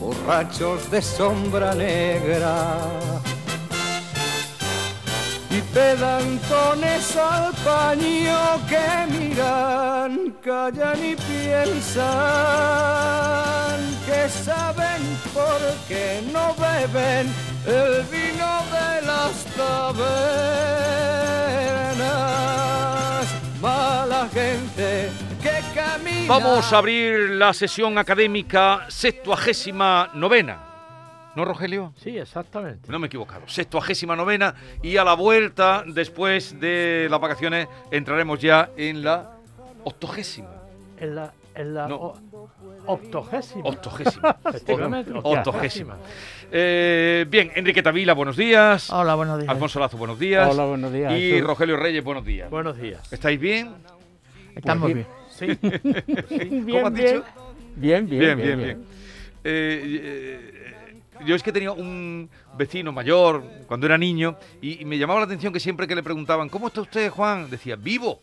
borrachos de sombra negra. Y pedantones al paño que miran, callan y piensan que saben por qué no beben el vino de las tabernas. Mala gente. Vamos a abrir la sesión académica sextuagésima novena. ¿No, Rogelio? Sí, exactamente. No me he equivocado. Sextuagésima novena y a la vuelta, después de las vacaciones, entraremos ya en la octogésima. En la, en la No. o- octogésima. Octogésima. Octogésima. Eh, bien, Enriqueta Vila, buenos días. Hola, buenos días. Alfonso Lazo, buenos días. Hola, buenos días, Y. Rogelio Reyes, buenos días. Buenos días. ¿Estáis bien? Estamos bien. Sí. ¿Cómo has dicho? Bien, Bien, bien, bien, bien. Eh, eh, yo es que tenía un vecino mayor cuando era niño y, y me llamaba la atención que siempre que le preguntaban, ¿cómo está usted, Juan? Decía, vivo.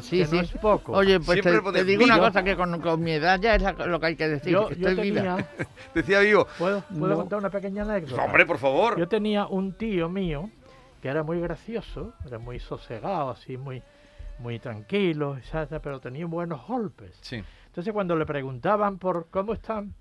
Sí, que sí. no es poco. Oye, pues Siempre te, te digo una cosa que con, con mi edad ya es lo que hay que decir. yo, que yo estoy viva. tenía, Decía vivo. ¿puedo, puedo No. contar una pequeña anécdota? Hombre, por favor. Yo tenía un tío mío que era muy gracioso, era muy sosegado, así muy, muy tranquilo, pero tenía buenos golpes. Sí. Entonces cuando le preguntaban por cómo están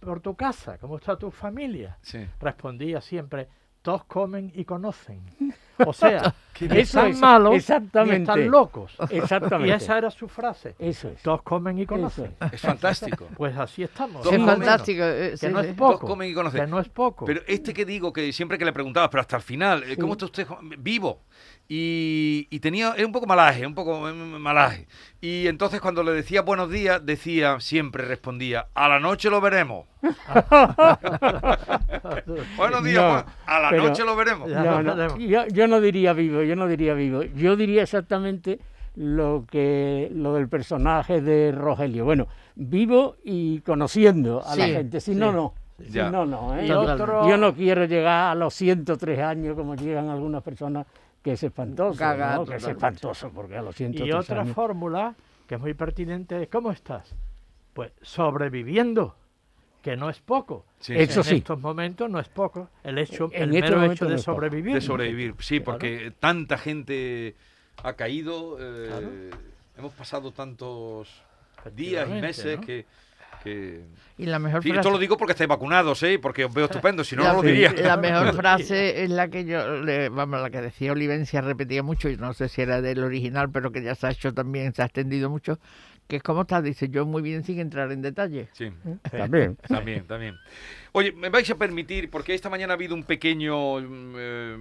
por tu casa, cómo está tu familia, Sí. respondía siempre, todos comen y conocen. O sea, están es, malos exactamente. están locos. Exactamente. Y esa era su frase. Eso es. Todos comen y conocen. Eso Es fantástico. Pues así estamos. Es fantástico. eh, Que sí, no sí. es poco. Todos comen y conocen. Que no es poco. Pero este que digo, que siempre que le preguntabas, pero hasta el final, eh, ¿cómo está usted? Vivo. Y, y tenía, era un poco malaje, un poco eh, malaje. Y entonces cuando le decía buenos días, decía, siempre respondía, a la noche lo veremos. Buenos días, No, Juan. A la pero- noche lo veremos. No, no, yo, yo no diría vivo, yo no diría vivo. Yo diría exactamente lo que lo del personaje de Rogelio. Bueno, vivo y conociendo a la Sí, gente. Si sí. no, no. Si Ya. no, no. ¿eh? Otro- yo no quiero llegar a los 103 años como llegan algunas personas, que es espantoso. Caga ¿no? Que es espantoso, porque a los 103 Y otra años... fórmula que es muy pertinente es ¿cómo estás? Pues sobreviviendo, que no es poco. Sí, Eso en sí. estos momentos no es poco. El hecho, En el estos mero hecho de sobrevivir. De sobrevivir, sí, Claro. porque tanta gente ha caído. eh, Claro. Hemos pasado tantos días y meses ¿no? que... que- Y la mejor Sí, frase. esto lo digo porque estáis vacunados, ¿eh? Porque os veo estupendo, si no, la, no lo diría. la mejor frase es la que yo, le- vamos, la que decía Olivencia, repetía mucho, y no sé si era del original, pero que ya se ha hecho también, se ha extendido mucho, que es como está, dice yo muy bien sin entrar en detalle. Sí. También. También, también. Oye, me vais a permitir, porque esta mañana ha habido un pequeño, mm, eh,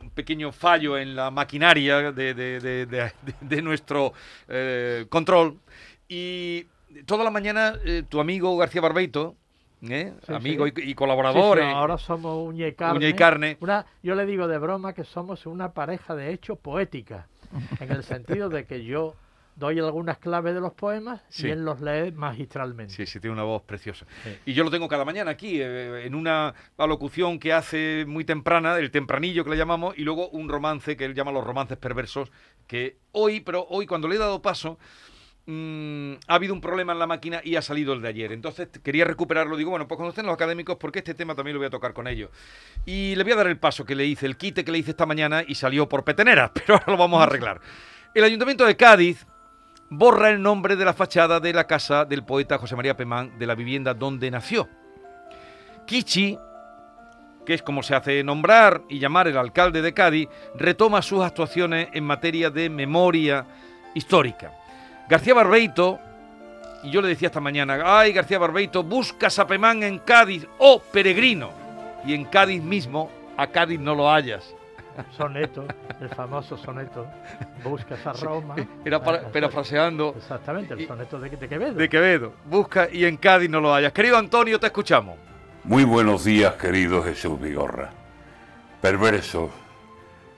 un pequeño fallo en la maquinaria de, de- de- de- de nuestro eh, control. Y toda la mañana eh, tu amigo García Barbeito, ¿eh? Sí, amigo sí. Y, y colaborador, Sí, eh, ahora somos uña y carne. uña y carne. Una- yo le digo de broma que somos una pareja de hecho poética, en el sentido de que yo doy algunas claves de los poemas y él los lee magistralmente. Sí, sí, tiene una voz preciosa. Y yo lo tengo cada mañana aquí, eh, en una alocución que hace muy temprana, el tempranillo que le llamamos, y luego un romance que él llama los romances perversos, que hoy, pero hoy cuando le he dado paso, mm, ha habido un problema en la máquina y ha salido el de ayer. Entonces quería recuperarlo. Digo, bueno, pues cuando estén los académicos, porque este tema también lo voy a tocar con ellos. Y le voy a dar el paso que le hice, el quite que le hice esta mañana y salió por petenera, pero ahora lo vamos a arreglar. El Ayuntamiento de Cádiz borra el nombre de la fachada de la casa del poeta José María Pemán de la vivienda donde nació. Kichi, que es como se hace nombrar y llamar el alcalde de Cádiz, retoma sus actuaciones en materia de memoria histórica. García Barbeito, y yo le decía esta mañana, ay García Barbeito, busca a Pemán en Cádiz, oh peregrino, y en Cádiz mismo, a Cádiz no lo hallas. Soneto, el famoso soneto, buscas a Roma. Era para- parafraseando Exactamente, el soneto de, de Quevedo. de Quevedo, busca y en Cádiz no lo hallas. Querido Antonio, te escuchamos. Muy buenos días, querido Jesús Vigorra. Perversos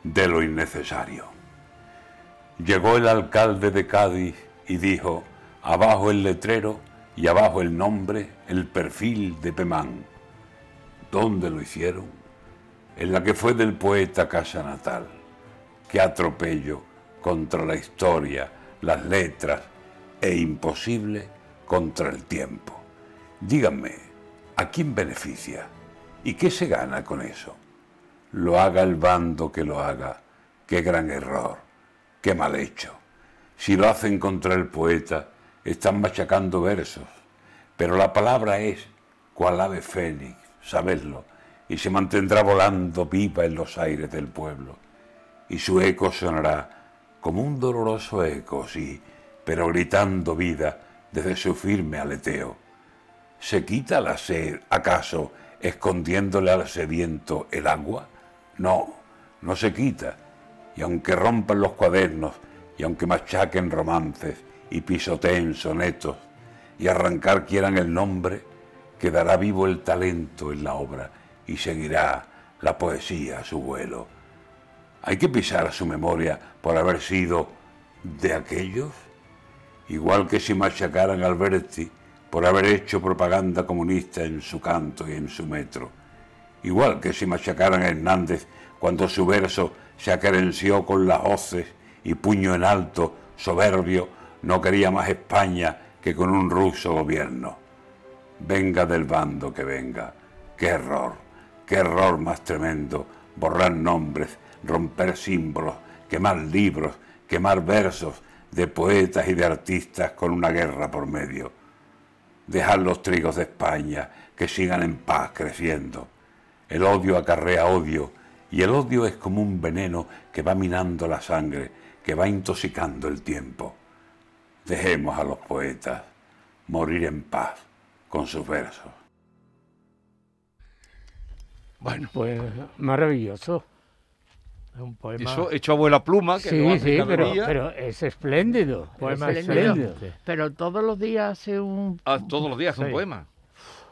de lo innecesario. Llegó el alcalde de Cádiz y dijo, abajo el letrero y abajo el nombre, el perfil de Pemán. ¿Dónde lo hicieron? En la que fue del poeta casa natal. Qué atropello contra la historia, las letras e imposible contra el tiempo. Díganme, ¿a quién beneficia? ¿Y qué se gana con eso? Lo haga el bando que lo haga. Qué gran error, qué mal hecho. Si lo hacen contra el poeta, están machacando versos. Pero la palabra es cual ave fénix, sabedlo, y se mantendrá volando viva en los aires del pueblo. Y su eco sonará como un doloroso eco, sí, pero gritando vida desde su firme aleteo. ¿Se quita la sed, acaso, escondiéndole al sediento el agua? No, no se quita. Y aunque rompan los cuadernos, y aunque machaquen romances y pisoteen sonetos, y arrancar quieran el nombre, quedará vivo el talento en la obra y seguirá la poesía a su vuelo. Hay que pisar a su memoria por haber sido de aquellos, igual que si machacaran a Alberti por haber hecho propaganda comunista en su canto y en su metro, igual que si machacaran a Hernández cuando su verso se acerenció con las hoces y puño en alto, soberbio, no quería más España que con un ruso gobierno. Venga del bando que venga, qué error, qué error más tremendo, borrar nombres, romper símbolos, quemar libros, quemar versos de poetas y de artistas con una guerra por medio. Dejar los trigos de España que sigan en paz creciendo. El odio acarrea odio y el odio es como un veneno que va minando la sangre, que va intoxicando el tiempo. Dejemos a los poetas morir en paz con sus versos. Bueno, pues maravilloso. Es un poema. Eso hecho abuela pluma, que Sí, sí, pero, es espléndido. Poema es espléndido. Pero todos los días hace un... Ah, todos los días hace un poema.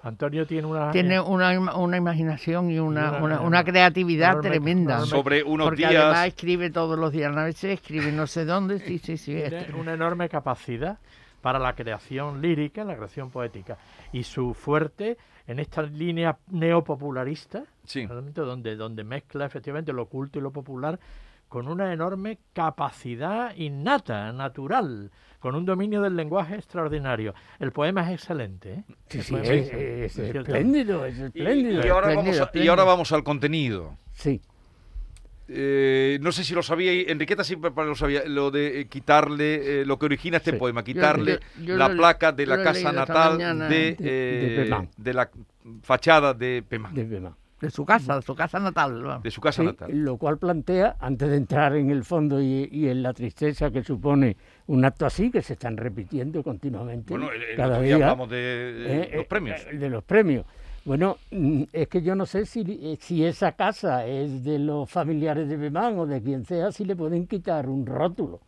Antonio tiene una. Tiene una, una imaginación y una, Una- una, una creatividad enorme- tremenda. enorme- Sobre unos Porque días. además escribe todos los días, a veces escribe no sé dónde, sí, sí, sí. tiene una enorme capacidad para la creación lírica, la creación poética. Y su fuerte en esta línea neopopularista, Sí. donde, donde mezcla efectivamente lo oculto y lo popular, con una enorme capacidad innata, natural, con un dominio del lenguaje extraordinario. El poema es excelente. ¿eh? Sí, sí, es, es- es es cierto. espléndido, es espléndido. y ahora vamos Espléndido, a- y espléndido. ahora vamos al contenido. Sí. Eh, no sé si lo sabíais, Enriqueta pa- lo sabía, lo de eh, quitarle, eh, lo que origina este Sí. poema, quitarle yo- yo la lo placa de la casa natal de, De- de eh, Pemán. de la fachada de Pemán, de Pemán. De su casa, de su casa natal. vamos. de su casa Sí, natal. lo cual plantea, antes de entrar en el fondo y, y en la tristeza que supone un acto así, que se están repitiendo continuamente Bueno, el, el cada otro día día, hablamos de, eh, los eh, premios. eh, de los premios. Bueno, mm, es que yo no sé si, si esa casa es de los familiares de Bemán o de quien sea, si le pueden quitar un rótulo.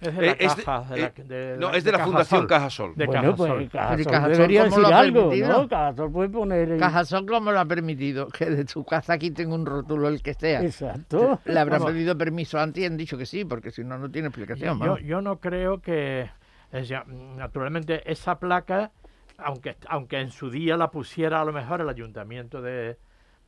Es de la es de- caja. de la- de no, es de la Fundación Cajasol. Cajasol. De bueno, Cajasol. pues Cajasol Cajasol, debería ¿cómo decir lo ha algo, permitido? ¿no? Cajasol puede poner... en- Cajasol, ¿cómo lo ha permitido? Que de su casa quiten un rótulo el que sea. Exacto. Le habrán pedido permiso antes y han dicho que sí, porque si no, no tiene explicación. Yo, no creo que, es ya, naturalmente, esa placa, aunque, aunque en su día la pusiera a lo mejor el ayuntamiento de,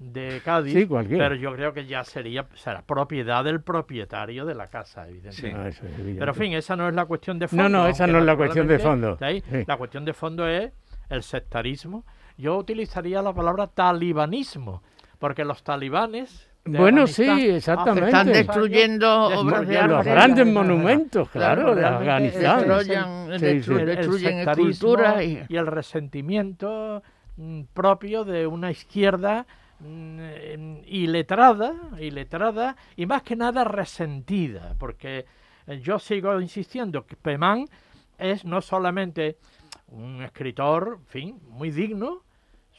de Cádiz, Sí, cualquiera. pero yo creo que ya sería será propiedad del propietario de la casa, evidentemente. No, eso es evidente. Pero en fin, esa no es la cuestión de fondo. No, no, esa no es la cuestión de fondo. de ahí, Sí. La cuestión de fondo es el sectarismo. Yo utilizaría la palabra talibanismo, porque los talibanes. Bueno, sí, exactamente. Están destruyendo obras de los grandes monumentos, claro, de Afganistán. sí. el- el esculturas y el resentimiento mm, propio de una izquierda mm, eh, iletrada, iletrada y más que nada resentida, porque eh, yo sigo insistiendo que Pemán es no solamente un escritor, en fin, muy digno,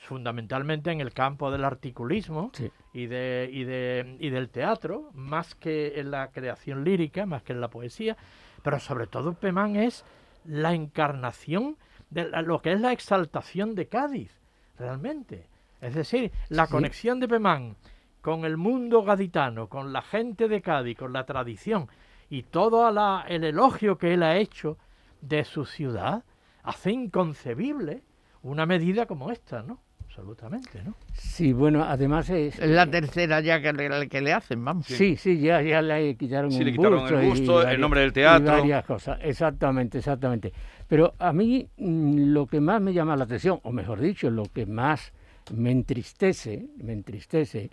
fundamentalmente en el campo del articulismo Sí. y, de, y, de, y del teatro, más que en la creación lírica, más que en la poesía, pero sobre todo Pemán es la encarnación de la- lo que es la exaltación de Cádiz, realmente. Es decir, la conexión de Pemán con el mundo gaditano, con la gente de Cádiz, con la tradición y todo la- el elogio que él ha hecho de su ciudad, hace inconcebible una medida como esta, ¿no? Absolutamente, ¿no? Sí, bueno, además es... Es la tercera ya que le, que le hacen, vamos. Sí, sí, ya, ya le quitaron Sí, un le quitaron busto el y busto, el varias- nombre del y teatro. varias cosas, exactamente, exactamente. Pero a mí mm, lo que más me llama la atención, o mejor dicho, lo que más me entristece, me entristece,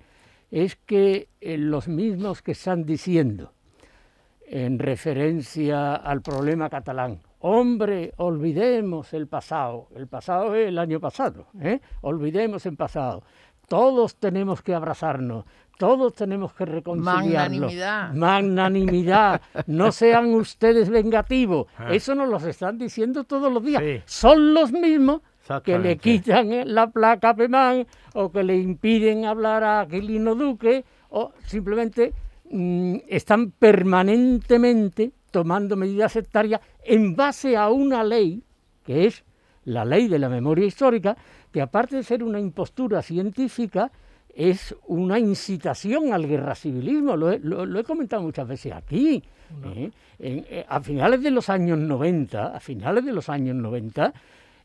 es que eh, los mismos que están diciendo en referencia al problema catalán, hombre, olvidemos el pasado, el pasado es el año pasado, ¿eh? olvidemos el pasado, todos tenemos que abrazarnos, todos tenemos que reconciliarnos. Magnanimidad. Magnanimidad, no sean ustedes vengativos, eso nos lo están diciendo todos los días, Sí. son los mismos que le quitan la placa a Pemán o que le impiden hablar a Aquilino Duque o simplemente mm, están permanentemente tomando medidas sectarias en base a una ley que es la ley de la memoria histórica, que aparte de ser una impostura científica, es una incitación al guerra civilismo. Lo he, lo- lo he comentado muchas veces aquí. ¿eh? En- eh, a finales de los años 90, a finales de los años 90,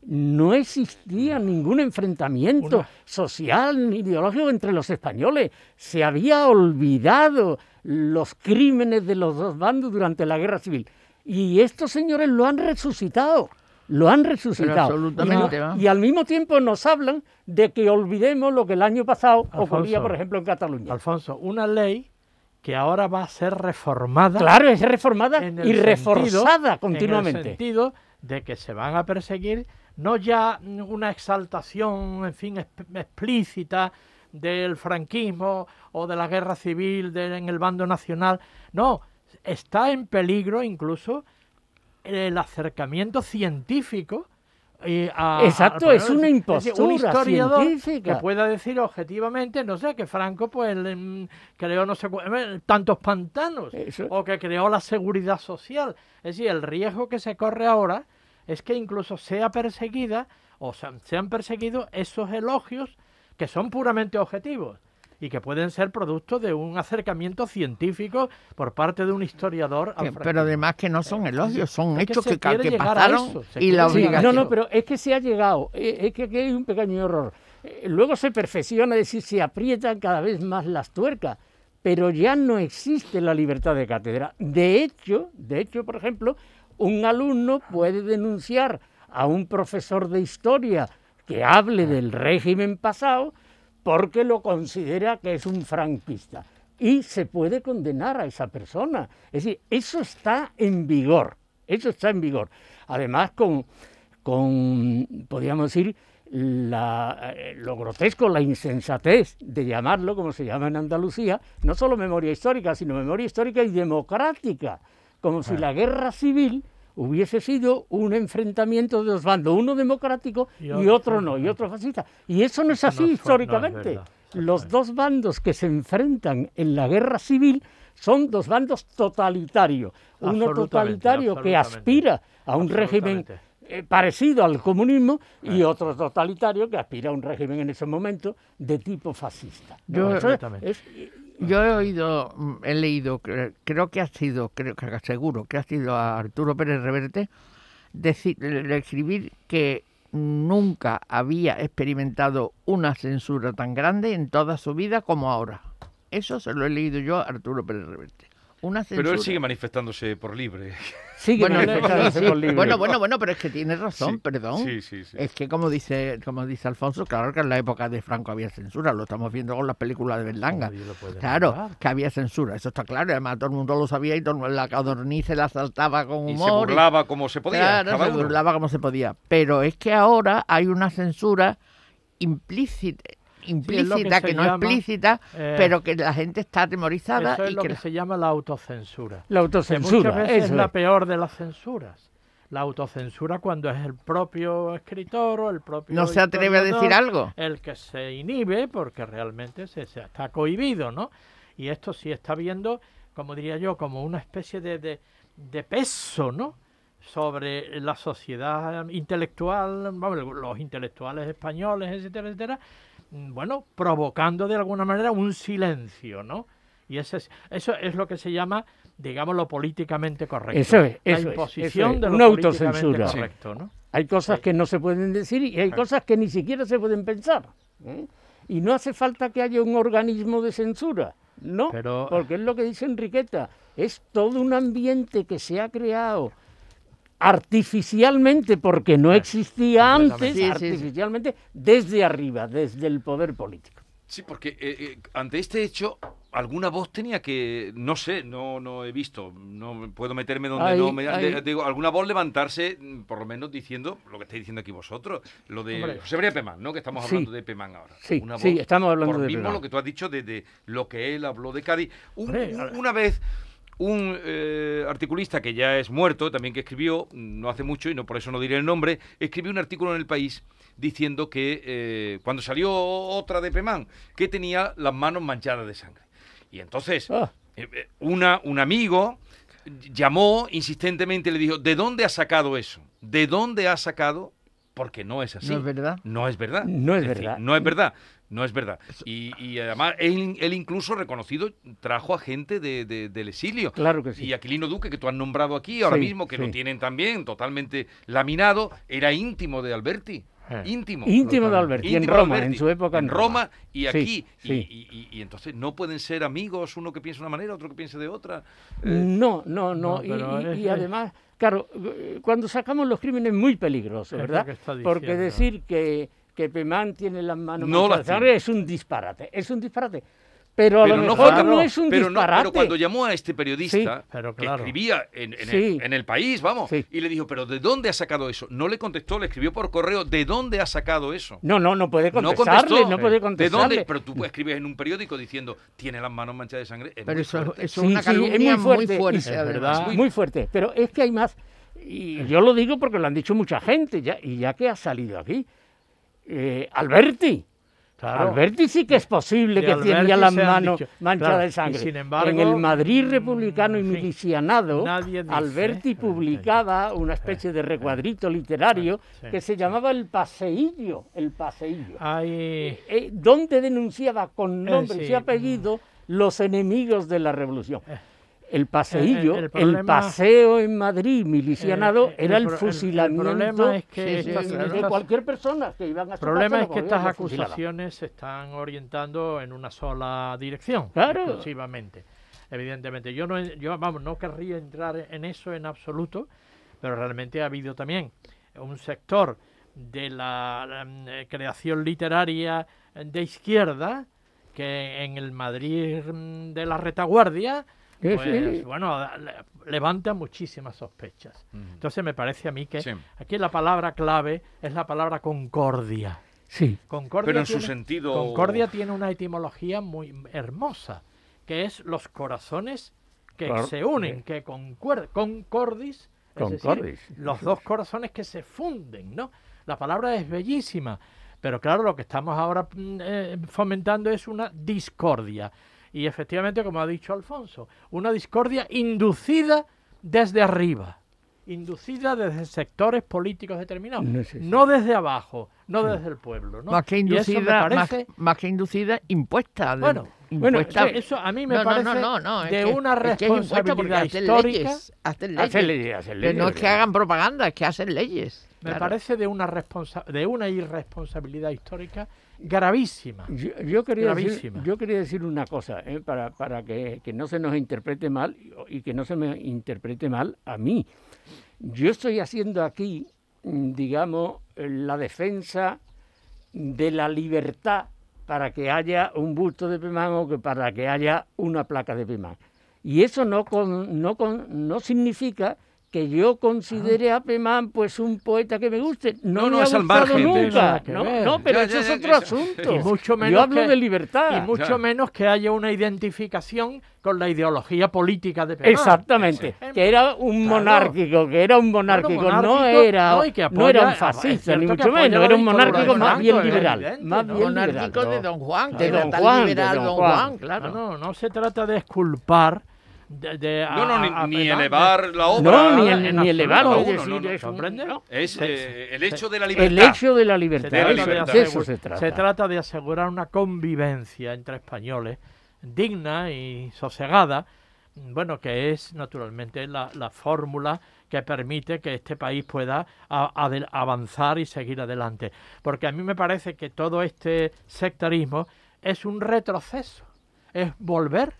no existía ningún enfrentamiento Una- social ni ideológico entre los españoles. Se había olvidado los crímenes de los dos bandos durante la guerra civil. Y estos señores lo han resucitado. Lo han resucitado. absolutamente, Y no- y al mismo tiempo nos hablan de que olvidemos lo que el año pasado Alfonso. ocurría, por ejemplo, en Cataluña. Alfonso, una ley que ahora va a ser reformada Claro, es reformada y sentido- reforzada En el continuamente. sentido de que se van a perseguir no ya una exaltación, en fin, exp- explícita del franquismo o de la guerra civil en el bando nacional. No, está en peligro incluso el acercamiento científico. Eh, a- Exacto, es una decir, impostura un historiador científica. que pueda decir objetivamente, no sé, que Franco pues mm, creó no sé eh, tantos pantanos Eso. o que creó la seguridad social. Es decir, el riesgo que se corre ahora es que incluso sea perseguida o sea, sean perseguidos esos elogios que son puramente objetivos y que pueden ser producto de un acercamiento científico por parte de un historiador. Que- pero además que no son elogios, son Es que hechos se que, que a pasaron y la a no, obligación. no, pero es que se ha llegado, eh, es que aquí hay un pequeño error. Eh, Luego se perfecciona, es decir, se aprietan cada vez más las tuercas, pero ya no existe la libertad de cátedra. De hecho, de hecho, por ejemplo, un alumno puede denunciar a un profesor de historia que hable del régimen pasado porque lo considera que es un franquista. Y se puede condenar a esa persona. Es decir, eso está en vigor. Eso está en vigor. Además, con, con podríamos decir, la, eh, lo grotesco, la insensatez de llamarlo, como se llama en Andalucía, no solo memoria histórica, sino memoria histórica y democrática, como si la guerra civil hubiese sido un enfrentamiento de dos bandos, uno democrático Y y, otro- no, y otro fascista. Y eso no es no así no es históricamente. Los dos bandos que se enfrentan en la guerra civil son dos bandos totalitarios. Uno totalitario que aspira a un régimen eh, parecido al comunismo y otro totalitario que aspira a un régimen en ese momento de tipo fascista. Yo- Absolutamente. es- Yo he oído, mm, he leído, cre- creo que ha sido, creo que seguro que ha sido a Arturo Pérez Reverte, decir, escribir que nunca había experimentado una censura tan grande en toda su vida como ahora. Eso se lo he leído yo a Arturo Pérez Reverte. Una censura. Pero él sigue manifestándose por libre. sigue bueno, manifestándose sí, por libre. bueno, bueno, bueno, pero es que tiene razón, Sí, perdón. Sí, sí, sí. Es que como dice, como dice Alfonso, claro que en la época de Franco había censura, lo estamos viendo con las películas de Berlanga. Claro, que había censura, eso está claro, y además todo el mundo lo sabía y todo el mundo- la codorniz se la saltaba con Y humor. se burlaba como se podía. Claro, se burlaba como se podía. Pero es que ahora hay una censura implícita, implícita que no llama, explícita, eh, pero que la gente está atemorizada Eso es y lo que que se llama la autocensura. La que autocensura. muchas veces es la peor de las censuras. La autocensura cuando es el propio escritor o el propio no se atreve a decir algo. el que se inhibe porque realmente se, se está cohibido, ¿no? Y esto sí está viendo, como diría yo, como una especie de, de, de peso, ¿no? Sobre la sociedad intelectual, vamos, los intelectuales españoles, etcétera, etcétera, mm, bueno, provocando de alguna manera un silencio, ¿no? Y ese es- eso es lo que se llama, digamos, lo políticamente correcto. Eso es, la eso es, imposición eso es, de lo una políticamente autocensura. Correcto, ¿no? Hay cosas que no se pueden decir y hay cosas que ni siquiera se pueden pensar. ¿eh? Y no hace falta que haya un organismo de censura, no, Pero- porque es lo que dice Enriqueta, es todo un ambiente que se ha creado artificialmente, porque no existía antes. Sí, sí, sí. artificialmente, desde arriba, desde el poder político. Sí, porque eh, eh, ante este hecho, alguna voz tenía que, no sé, no, no he visto, no puedo meterme donde Hay- no me de- digo, alguna voz levantarse, mm, por lo menos diciendo lo que estáis diciendo aquí vosotros, lo de Hombre. José María Pemán, ¿no? Que estamos Sí. hablando de Pemán ahora. Sí, sí, voz, estamos hablando por de mismo Pemán. lo que tú has dicho de, de lo que él habló de Cádiz. Un- Hombre, una vez un eh, articulista que ya es muerto, también que escribió, mm, no hace mucho, y no por eso no diré el nombre, escribió un artículo en El País diciendo que eh, cuando salió otra de Pemán, que tenía las manos manchadas de sangre. Y entonces, Ah. eh, una, un amigo llamó insistentemente y le dijo, ¿de dónde ha sacado eso? ¿De dónde ha sacado? Porque no es así. No es verdad. No es verdad. No es verdad. no es verdad. No es verdad. Y, y además, él, él incluso reconocido trajo a gente de- de- del exilio. Claro que sí. Y Aquilino Duque, que tú has nombrado aquí ahora Sí, mismo, que lo tienen también totalmente laminado, era íntimo de Alberti. Eh. Íntimo. Íntimo de Alberti, en Íntimo Roma, en su época en Roma. y aquí. y- sí. Y, y- y entonces no pueden ser amigos, uno que piensa de una manera, otro que piense de otra. Eh, No, no, no. No, y- es- es- además, claro, eh, cuando sacamos los crímenes muy peligrosos, ¿verdad? Porque decir que, que Pemán tiene las manos No manchadas las de sangre tiene. es un disparate, es un disparate. Pero a pero lo no mejor no es un pero no- disparate. pero cuando llamó a este periodista, Sí, pero que escribía en, en Sí. el, en el país, vamos, Sí. y le dijo, ¿pero de dónde ha sacado eso? No le contestó, le escribió por correo, ¿de dónde ha sacado eso? No, no, no puede No contestarle, contestó. no puede ¿De contestarle. dónde? Pero tú escribes en un periódico diciendo, tiene las manos manchadas de sangre. Es Pero muy eso, fuerte. es una sí, es muy calumnia muy fuerte, fuerte. y- Es además. verdad. Muy fuerte, pero es que hay más. Y yo lo digo porque lo han dicho mucha gente, ya, y ya que ha salido aquí. Eh, Alberti. Claro. Alberti sí que es posible que Alberti tenía las manos manchadas claro, de sangre. sin embargo, en el Madrid mm, republicano y milicianado, dice, Alberti ¿eh? publicaba una especie de recuadrito literario sí, que se llamaba El Paseillo. El Paseillo. Eh, donde denunciaba con nombre sí, y apellido los enemigos de la revolución. El paseillo, el el, problema- paseo en Madrid milicianado Eh, eh, era el fusilamiento problema es que de- cualquier persona que iban a El problema es que estas acusaciones se están orientando en una sola dirección, Claro. exclusivamente. Evidentemente, yo no, yo vamos, no querría entrar en eso en absoluto, pero realmente ha habido también un sector de la, mm, eh, creación literaria de izquierda que en el Madrid mm, de la retaguardia pues, sí. bueno, le- levanta muchísimas sospechas. Entonces me parece a mí que Sí. aquí la palabra clave es la palabra concordia. Sí, Concordia Pero en su tiene- sentido- Concordia tiene una etimología muy hermosa, que es los corazones que Claro, se unen, sí. que concuerdan, concordis, es decir, Concordis. los dos corazones que se funden, ¿no? La palabra es bellísima, pero claro, lo que estamos ahora mm, eh, fomentando es una discordia. Y efectivamente, como ha dicho Alfonso, una discordia inducida desde arriba, inducida desde sectores políticos determinados, No desde abajo, no desde el pueblo. ¿no? Más que inducida, más, parece- más que inducida, impuesta. de- Bueno, bueno, eso, a mí me No, parece no, de que- una es que es responsabilidad hacen histórica. leyes, hacen leyes. hacer leyes, Que no es que hagan propaganda, es que hacen leyes. Me Claro. parece de una responsa de una irresponsabilidad histórica gravísima. Yo, yo quería decir, Gravísima. yo quería decir una cosa, ¿eh? para, para que, que no se nos interprete mal y que no se me interprete mal a mí. Yo estoy haciendo aquí, mm, digamos, la defensa de la libertad para que haya un busto de Pemán o que para que haya una placa de Pemán. Y eso no, con- no, con- no significa que yo considere a Pemán pues un poeta que me guste. No, No, no, me ha es al gustado margen de eso. nunca. No, no, pero Ya, eso ya, es otro ya. asunto. Y mucho menos yo hablo que- de libertad. Y mucho menos que haya una identificación con la ideología política de Pemán. Exactamente, que era un Claro. monárquico, que era un monárquico, no monárquico, era, no, era un es fascista, ni mucho menos, era un monárquico más bien es liberal, evidente, más ¿no? bien Monárquico liberal. de Don Juan, De que era Don tan Juan, de liberal Don Don Juan. Juan, claro. No, no, no se trata de exculpar de, de- No, no, ni, a- ni a- elevar la obra. No, ni, el, absoluto. ni elevarlo, No, es no, decir, no, no, es un- ¿comprende? no. Es Se- eh, el se- hecho de la libertad. El hecho de la libertad, eso- libertad. de eso se trata. se trata de asegurar una convivencia entre españoles digna y sosegada, bueno, que es naturalmente la, la fórmula que permite que este país pueda a- avanzar y seguir adelante. Porque a mí me parece que todo este sectarismo es un retroceso, es volver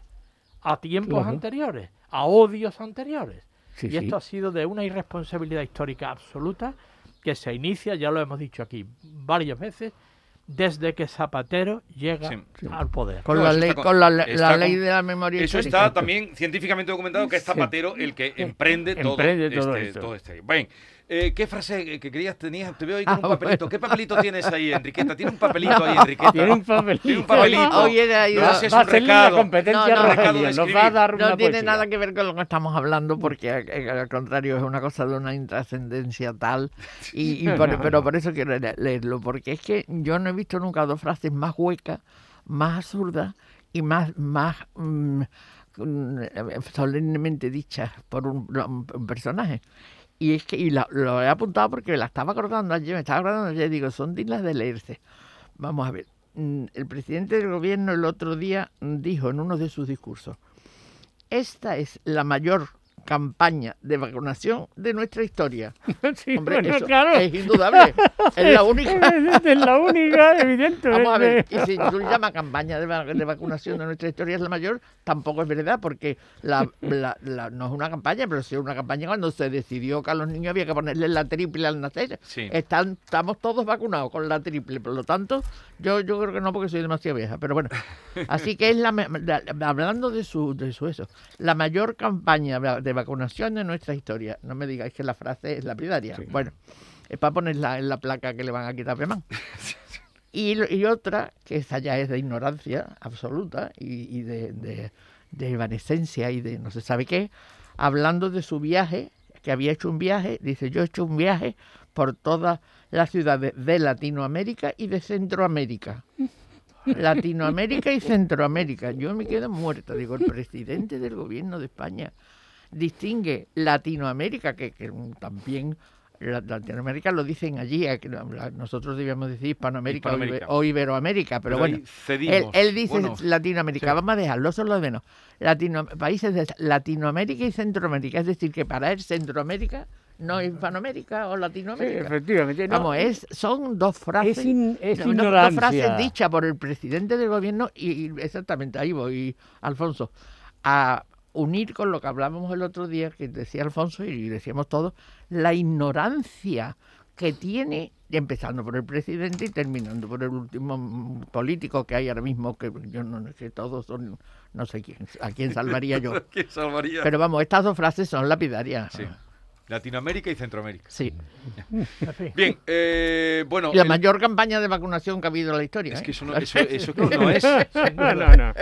a tiempos Claro. anteriores, a odios anteriores. Sí, y sí. esto ha sido de una irresponsabilidad histórica absoluta que se inicia, ya lo hemos dicho aquí varias veces, desde que Zapatero llega Sí, sí. al poder. Con No, la ley, con- con la, la ley con- de la memoria Eso histórica. está también científicamente documentado que es Zapatero el que emprende todo, Emprende todo este, esto. todo este. Bien, eh, ¿qué frase que querías tenías? Te veo ahí con Ah, un papelito. bueno. ¿Qué papelito tienes ahí, Enriqueta? Tiene un papelito ahí, Enriqueta. Tiene un papelito. Tiene un papelito. Hoy era No va a un recado. competencia No, a no, recado de Rogelio, nos va a dar una No tiene poesía. nada que ver con lo que estamos hablando porque eh, al contrario es una cosa de una intrascendencia tal y, y por- No, pero por eso quiero le- leerlo porque es que yo no he visto nunca dos frases más huecas, más absurdas y más más mm, mm, eh, solemnemente dichas por un, un personaje. Y es que y la- lo he apuntado porque la estaba acordando ayer, me estaba acordando ayer, digo, son dignas de leerse. Vamos a ver. mm, El presidente del gobierno el otro día mm, dijo en uno de sus discursos, esta es la mayor campaña de vacunación de nuestra historia. Sí, Hombre, bueno, eso claro. es indudable. Es la única. Es la única, evidentemente. Vamos a ver, y si tú llamas campaña de, va- de vacunación de nuestra historia es la mayor, tampoco es verdad, porque la, la- la- no es una campaña, pero sí es una campaña cuando se decidió que a los niños había que ponerles la triple al nacer. Sí. Están, estamos todos vacunados con la triple, por lo tanto, yo, yo creo que no porque soy demasiado vieja, pero bueno. Así que es la, hablando de su, de su eso, la mayor campaña de vacunación de nuestra historia. No me digáis que la frase es lapidaria. Bueno, es para ponerla en la placa que le van a quitar a Pemán. Y, y otra, que esa ya es de ignorancia absoluta y, y de, de, de evanescencia y de no se sabe qué, hablando de su viaje, que había hecho un viaje, dice, yo he hecho un viaje por todas las ciudades de Latinoamérica y de Centroamérica. Latinoamérica y Centroamérica. Yo me quedo muerta. Digo, el presidente del gobierno de España distingue Latinoamérica, que, que también la- Latinoamérica lo dicen allí, eh, nosotros debíamos decir Hispanoamérica, o Ibe- Hispanoamérica. O, Iberoamérica, pero, bueno, él, él dice Bueno, Latinoamérica, vamos a dejarlo, eso es lo de menos. Latino, países de Latinoamérica y Centroamérica, es decir, que para él Centroamérica no es Hispanoamérica o Sí, Latinoamérica. efectivamente. no, Vamos, es, son dos frases. es, in- es No, no, dos frases dichas por el presidente del gobierno y, y exactamente ahí voy, Alfonso, a unir con lo que hablábamos el otro día, que decía Alfonso y decíamos todos, la ignorancia que tiene, empezando por el presidente y terminando por el último político que hay ahora mismo, que yo no sé, todos son, no sé quién, a quién salvaría yo. ¿Quién salvaría? Pero vamos, estas dos frases son lapidarias. Sí. Latinoamérica y Centroamérica. Sí. Bien, eh, bueno. La el- mayor campaña de vacunación que ha habido en la historia. Es ¿eh? que eso no, eso, eso que no es. no, no, no.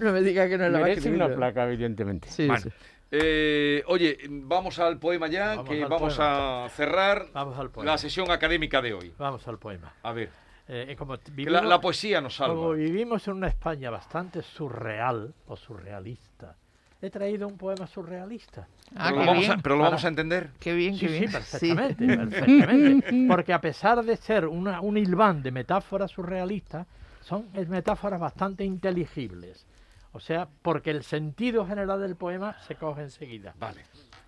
No me diga que no es la Merece una placa, evidentemente. Sí, Bueno, sí. eh, oye, vamos al poema ya, Vamos que vamos a cerrar Vamos al poema. la sesión académica de hoy. Vamos al poema. A ver, Eh, eh, como vivimos, la, la poesía nos como salva. vivimos en una España bastante surreal o surrealista, he traído un poema surrealista. Ah, pero qué lo, vamos a, bien. pero lo Para- vamos a entender. Qué bien, Sí, qué sí, bien. perfectamente, perfectamente. Porque a pesar de ser una, un hilván de metáforas surrealistas, son metáforas bastante inteligibles. O sea, porque el sentido general del poema se coge enseguida. Vale.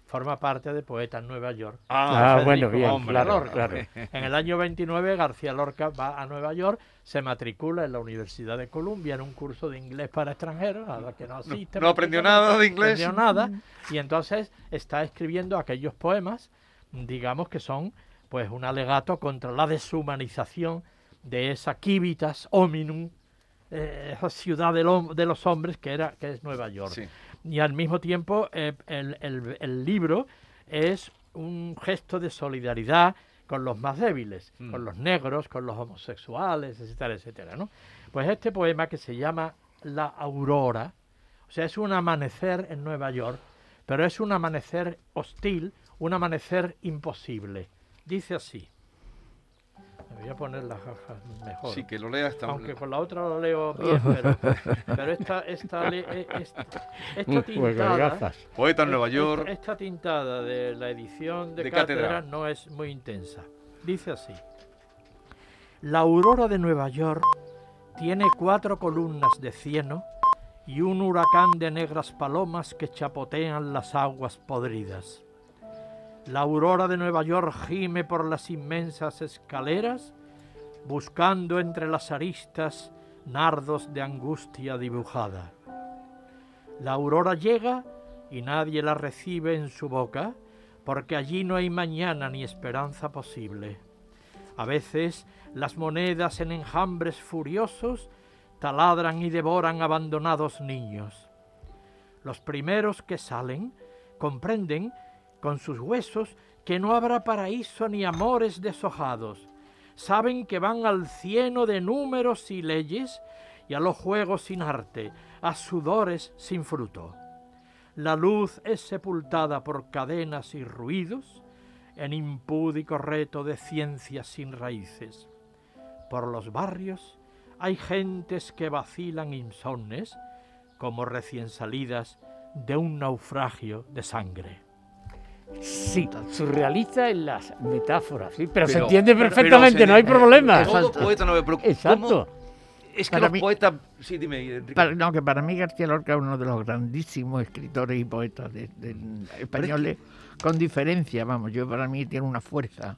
Forma parte de Poeta en Nueva York. Ah, Federico bueno, bien, García claro. En el año 29 García Lorca va a Nueva York, se matricula en la Universidad de Columbia en un curso de inglés para extranjeros, a la que no asiste. no aprendió nada de inglés. No aprendió nada, y entonces está escribiendo aquellos poemas, digamos que son pues un alegato contra la deshumanización de esa Civitas Hominum, eh, esa ciudad del hom- de los hombres que era que es Nueva York Sí. Y al mismo tiempo eh, el, el- el libro es un gesto de solidaridad con los más débiles, Mm. con los negros, con los homosexuales, etcétera, etcétera, ¿no? Pues este poema que se llama La Aurora, o sea, es un amanecer en Nueva York, pero es un amanecer hostil, un amanecer imposible. Dice así. Voy a poner las gafas mejor. Sí, que lo leas tan... Aunque con la otra lo leo bien, pero, pero esta, esta, eh, esta, tintada, gafas. Poeta en Nueva esta- York. Esta, tintada de la edición de, De cátedra, Cátedra. no es muy intensa. Dice así. La aurora de Nueva York tiene cuatro columnas de cieno y un huracán de negras palomas que chapotean las aguas podridas. La aurora de Nueva York gime por las inmensas escaleras, buscando entre las aristas nardos de angustia dibujada. La aurora llega y nadie la recibe en su boca, porque allí no hay mañana ni esperanza posible. A veces las monedas en enjambres furiosos taladran y devoran abandonados niños. Los primeros que salen comprenden con sus huesos que no habrá paraíso ni amores deshojados. Saben que van al cieno de números y leyes y a los juegos sin arte, a sudores sin fruto. La luz es sepultada por cadenas y ruidos en impúdico reto de ciencias sin raíces. Por los barrios hay gentes que vacilan insomnes como recién salidas de un naufragio de sangre. Sí, surrealista en las metáforas, sí, pero, se Pero- entiende pero- perfectamente, pero se- no hay problema. Todo Exacto. poeta no pero ¿cómo- Exacto. Es que Para los mí- poetas... Sí, dime. Para- no, que para mí García Lorca es uno de los grandísimos escritores y poetas de- de- españoles, con diferencia, vamos, yo para mí tiene una fuerza.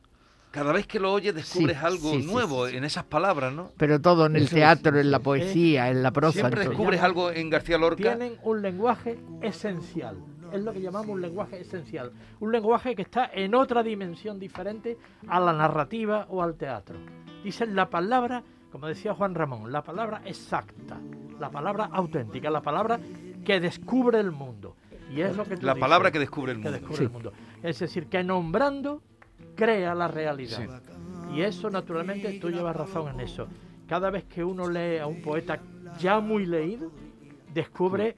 Cada vez que lo oyes descubres Sí, algo sí, nuevo sí, sí. en esas palabras, ¿no? Pero todo en el Eso es, teatro, en la sí. poesía, en la prosa. Siempre descubres algo en García Lorca. Tienen un lenguaje esencial. Es lo que llamamos un lenguaje esencial. Un lenguaje que está en otra dimensión diferente a la narrativa o al teatro. Dicen la palabra, como decía Juan Ramón, la palabra exacta, la palabra auténtica, la palabra que descubre el mundo. Y es lo que tú La dices, palabra que descubre el que mundo. descubre Sí. el mundo. Es decir, que nombrando crea la realidad. Y eso, naturalmente, tú llevas razón en eso. Cada vez que uno lee a un poeta ya muy leído, descubre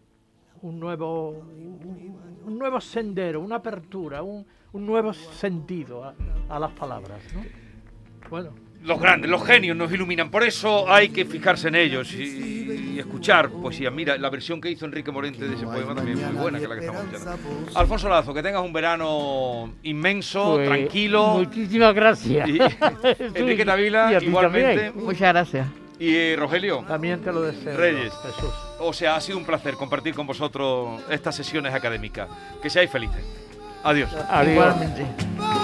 un nuevo, un, un nuevo sendero, una apertura, un, un nuevo sentido a, a las palabras. ¿no? Bueno, Los grandes, los genios nos iluminan. Por eso hay que fijarse en ellos y, y escuchar poesía. Mira, la versión que hizo Enrique Morente de ese poema también es muy buena, que es la que estamos escuchando. Alfonso Lazo, que tengas un verano inmenso, Pues, tranquilo. Muchísimas gracias. Y- Enrique Tavila, igualmente. también. Muchas gracias. Y eh, Rogelio, también te lo deseo. Reyes. Jesús. O sea, ha sido un placer compartir con vosotros estas sesiones académicas. Que seáis felices. Adiós. Adiós. Igualmente.